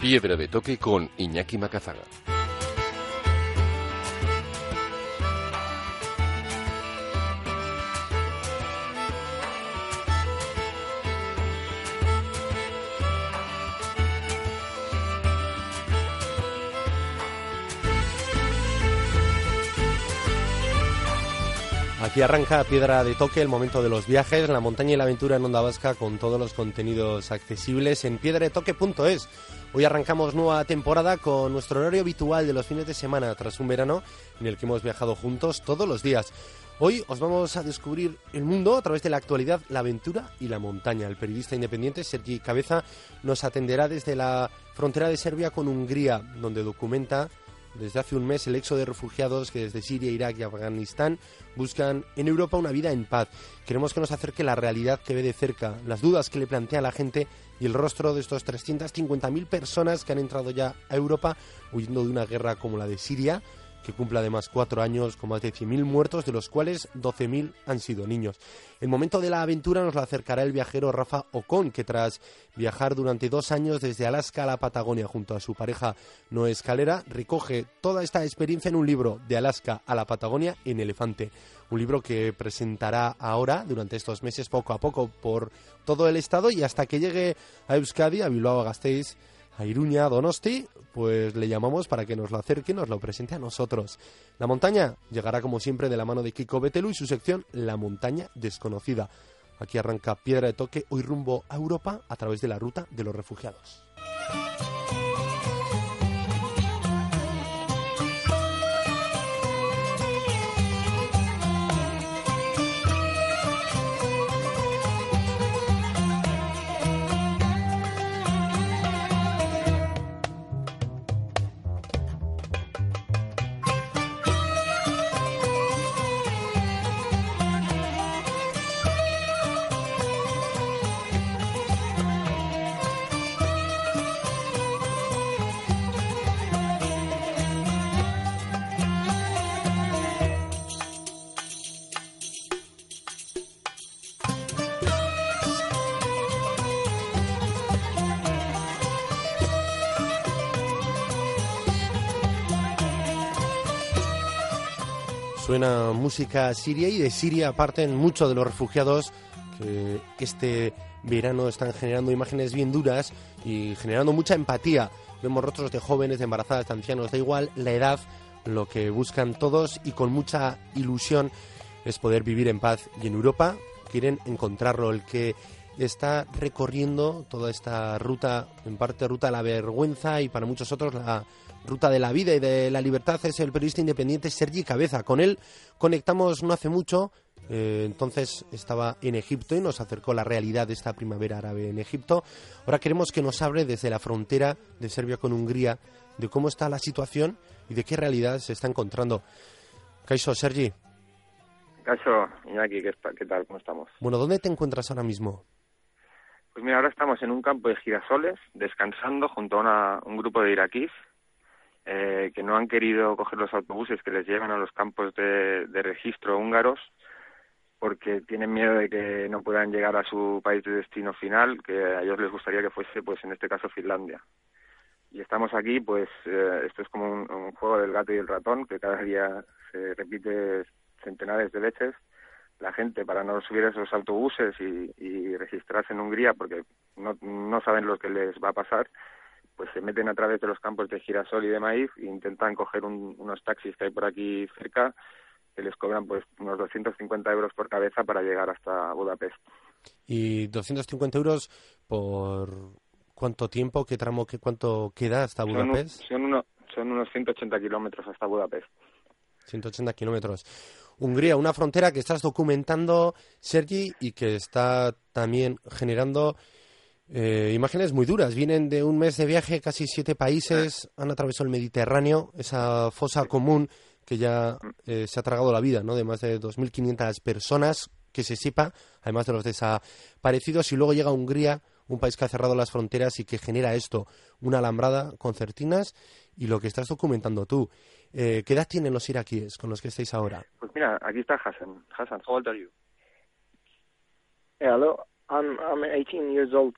Piedra de toque con Iñaki Macazaga. Aquí arranca Piedra de Toque, el momento de los viajes, la montaña y la aventura en Onda Vasca con todos los contenidos accesibles en piedradetoque.es. Hoy arrancamos nueva temporada con nuestro horario habitual de los fines de semana tras un verano en el que hemos viajado juntos todos los días. Hoy os vamos a descubrir el mundo a través de la actualidad, la aventura y la montaña. El periodista independiente Sergi Cabeza nos atenderá desde la frontera de Serbia con Hungría, donde documenta desde hace un mes el éxodo de refugiados que desde Siria, Irak y Afganistán buscan en Europa una vida en paz. Queremos que nos acerque la realidad que ve de cerca, las dudas que le plantea la gente y el rostro de estos 350.000 personas que han entrado ya a Europa huyendo de una guerra como la de Siria que cumple además cuatro años con más de 100.000 muertos, de los cuales 12.000 han sido niños. El momento de la aventura nos lo acercará el viajero Rafa Ocon, que tras viajar durante dos años desde Alaska a la Patagonia junto a su pareja Noé Escalera, recoge toda esta experiencia en un libro de Alaska a la Patagonia en elefante. Un libro que presentará ahora, durante estos meses, poco a poco por todo el estado y hasta que llegue a Euskadi, a Bilbao, a Gasteiz, a Iruña, Donosti, pues le llamamos para que nos lo acerque y nos lo presente a nosotros. La montaña llegará como siempre de la mano de Kiko Betelu y su sección La montaña desconocida. Aquí arranca Piedra de Toque, hoy rumbo a Europa a través de la ruta de los refugiados. Suena música siria y de Siria parten muchos de los refugiados que este verano están generando imágenes bien duras y generando mucha empatía. Vemos rostros de jóvenes, de embarazadas, de ancianos, da igual la edad, lo que buscan todos y con mucha ilusión es poder vivir en paz. Y en Europa quieren encontrarlo. El que está recorriendo toda esta ruta, en parte ruta a la vergüenza y para muchos otros la Ruta de la Vida y de la Libertad es el periodista independiente Sergi Cabeza. Con él conectamos no hace mucho, eh, entonces estaba en Egipto y nos acercó la realidad de esta primavera árabe en Egipto. Ahora queremos que nos hable desde la frontera de Serbia con Hungría de cómo está la situación y de qué realidad se está encontrando. Caixo, Sergi. Caixo, Iñaki, ¿qué, ¿qué tal? ¿Cómo estamos? Bueno, ¿dónde te encuentras ahora mismo? Pues mira, ahora estamos en un campo de girasoles, descansando junto a un grupo de iraquíes eh, que no han querido coger los autobuses que les llevan a los campos de, registro húngaros porque tienen miedo de que no puedan llegar a su país de destino final, que a ellos les gustaría que fuese, pues en este caso, Finlandia. Y estamos aquí, pues eh, esto es como un, juego del gato y el ratón, que cada día se repite centenares de veces. La gente, para no subir esos autobuses y, y registrarse en Hungría, porque no, no saben lo que les va a pasar, pues se meten a través de los campos de girasol y de maíz e intentan coger unos taxis que hay por aquí cerca que les cobran pues unos 250 euros por cabeza para llegar hasta Budapest. ¿Y 250 euros por cuánto tiempo, qué tramo, qué cuánto queda hasta Budapest? Son, son unos 180 kilómetros hasta Budapest. 180 kilómetros. Hungría, una frontera que estás documentando, Sergi, y que está también generando Eh, imágenes muy duras. Vienen de un mes de viaje, casi siete países, han atravesado el Mediterráneo, esa fosa común que ya eh, se ha tragado la vida ¿no? de más de 2.500 personas, que se sepa, además de los desaparecidos, y luego llega Hungría, un país que ha cerrado las fronteras y que genera esto, una alambrada con certinas y lo que estás documentando tú. Eh, ¿Qué edad tienen los iraquíes con los que estáis ahora? Pues mira, aquí está Hassan. Hassan, how old are you? Hello, I'm I'm 18 years old.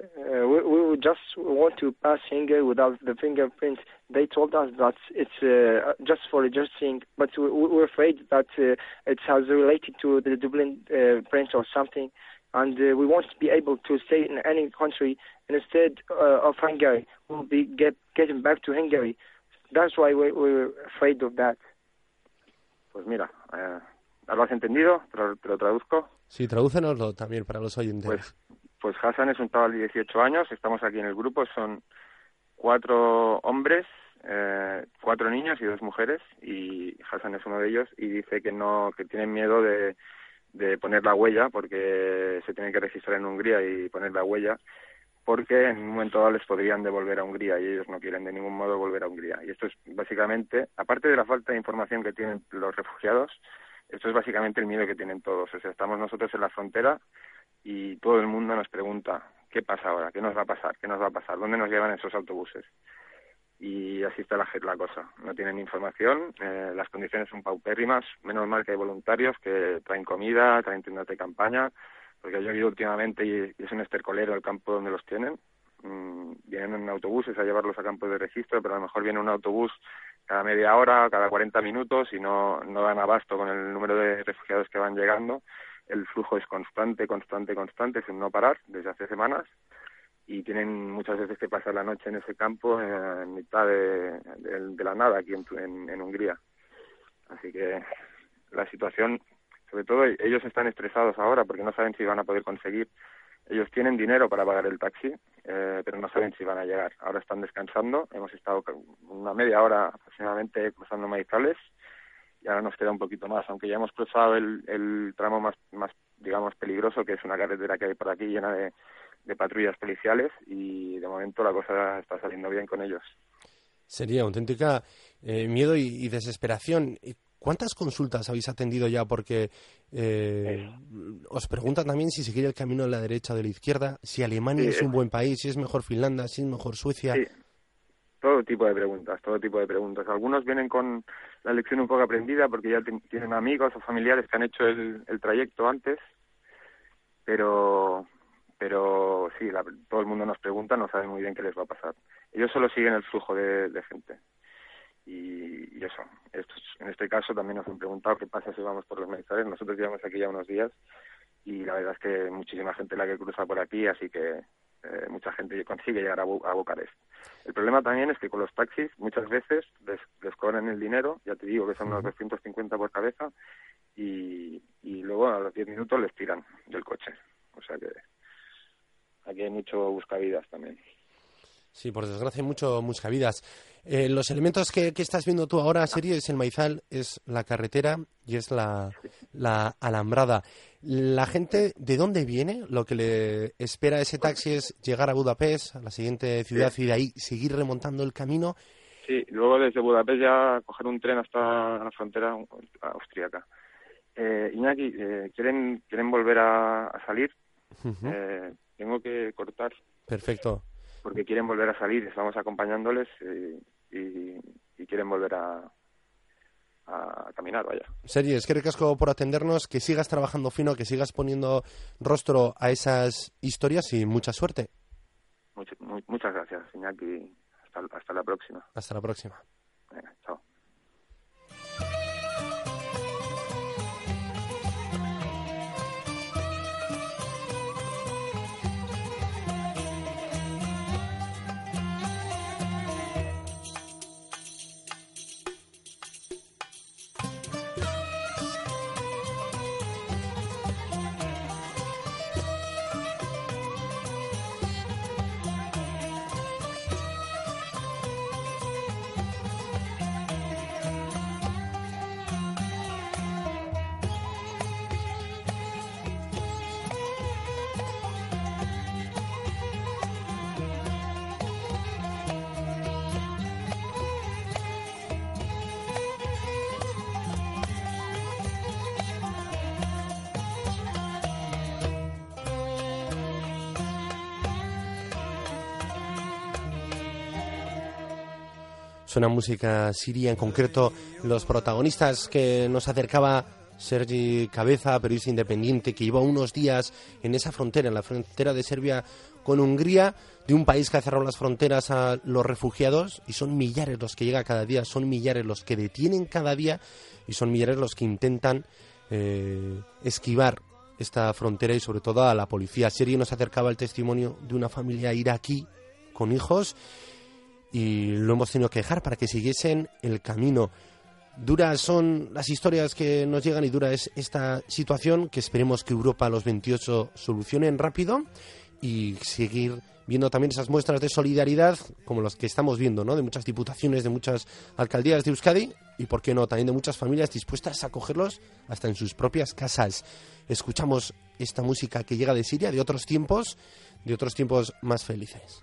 Uh, we, we just want to pass Hungary without the fingerprints. They told us that it's uh, just for registering, but we, we're afraid that uh, it has related to the Dublin uh, print or something, and uh, we want to be able to stay in any country instead uh, of Hungary. We'll be get, getting back to Hungary. That's why we, we're afraid of that. Pues mira, eh, ¿lo has entendido? ¿Te lo, te lo traduzco? Sí, tradúcenoslo también para los oyentes. Pues, pues Hassan es un chaval de 18 años, estamos aquí en el grupo, son cuatro hombres, eh, cuatro niños y dos mujeres, y Hassan es uno de ellos, y dice que no, que tienen miedo de, de poner la huella, porque se tienen que registrar en Hungría y poner la huella, porque en un momento dado les podrían devolver a Hungría y ellos no quieren de ningún modo volver a Hungría. Y esto es básicamente, aparte de la falta de información que tienen los refugiados, esto es básicamente el miedo que tienen todos. O sea, estamos nosotros en la frontera y todo el mundo nos pregunta, ¿qué pasa ahora? ¿Qué nos va a pasar? ¿Qué nos va a pasar? ¿Dónde nos llevan esos autobuses? Y así está la, cosa. No tienen información, eh, las condiciones son paupérrimas. Menos mal que hay voluntarios que traen comida, traen tiendas de campaña, porque yo he ido últimamente y, es un estercolero el campo donde los tienen. Mm, vienen en autobuses a llevarlos a campos de registro, pero a lo mejor viene un autobús cada media hora, cada 40 minutos y no, no dan abasto con el número de refugiados que van llegando. El flujo es constante, constante, constante, sin no parar desde hace semanas y tienen muchas veces que pasar la noche en ese campo eh, en mitad de, la nada aquí en, en Hungría. Así que la situación, sobre todo ellos están estresados ahora porque no saben si van a poder conseguir ellos tienen dinero para pagar el taxi, eh, pero no saben si van a llegar. Ahora están descansando. Hemos estado una media hora aproximadamente cruzando maizales y ahora nos queda un poquito más, aunque ya hemos cruzado el, el tramo más, más, digamos, peligroso, que es una carretera que hay por aquí llena de, patrullas policiales y de momento la cosa está saliendo bien con ellos. Sería auténtica eh, miedo y desesperación. ¿Cuántas consultas habéis atendido ya? Porque eh, os preguntan también si seguir el camino de la derecha o de la izquierda, si Alemania Sí, es un eh. buen país, si es mejor Finlandia, si es mejor Suecia. Sí, todo tipo de preguntas, todo tipo de preguntas. Algunos vienen con la lección un poco aprendida porque ya tienen amigos o familiares que han hecho el, el trayecto antes, pero pero sí, la- todo el mundo nos pregunta, no sabe muy bien qué les va a pasar. Ellos solo siguen el flujo de, de gente. Y, y eso, estos, en este caso también nos han preguntado qué pasa si vamos por los maizales. Nosotros llevamos aquí ya unos días y la verdad es que muchísima gente la que cruza por aquí, así que eh, mucha gente consigue llegar a, Bu- a Bucarest. El problema también es que con los taxis muchas veces les, les cobran el dinero, ya te digo que son unos 250 por cabeza, y, y luego a los 10 minutos les tiran del coche. O sea que aquí hay mucho buscavidas también. Sí, por desgracia, hay mucho buscavidas. Eh, los elementos que, que estás viendo tú ahora, serie, es el maizal, es la carretera y es la, la alambrada. La gente, ¿de dónde viene? Lo que le espera a ese taxi es llegar a Budapest, a la siguiente ciudad, y de ahí seguir remontando el camino. Sí, luego desde Budapest ya coger un tren hasta la frontera austríaca. Eh, Iñaki, eh, ¿quieren, ¿quieren volver a, a salir? Eh, tengo que cortar Perfecto. porque quieren volver a salir, estamos acompañándoles eh, y, y quieren volver a, a caminar, vaya. Series, que recasco por atendernos, que sigas trabajando fino, que sigas poniendo rostro a esas historias y mucha suerte. Much- mu- muchas gracias, Iñaki. Hasta, hasta la próxima. Hasta la próxima. Venga, chao. Suena música siria, en concreto los protagonistas que nos acercaba Sergi Cabeza, periodista independiente, que lleva unos días en esa frontera, en la frontera de Serbia con Hungría, de un país que ha cerrado las fronteras a los refugiados, y son millares los que llegan cada día, son millares los que detienen cada día, y son millares los que intentan eh, esquivar esta frontera y sobre todo a la policía. Sergi nos acercaba el testimonio de una familia iraquí con hijos y lo hemos tenido que dejar para que siguiesen el camino. Duras son las historias que nos llegan y dura es esta situación que esperemos que Europa los 28 solucionen rápido y seguir viendo también esas muestras de solidaridad como las que estamos viendo, ¿no? De muchas diputaciones, de muchas alcaldías de Euskadi y, por qué no, también de muchas familias dispuestas a acogerlos hasta en sus propias casas. Escuchamos esta música que llega de Siria, de otros tiempos, de otros tiempos más felices.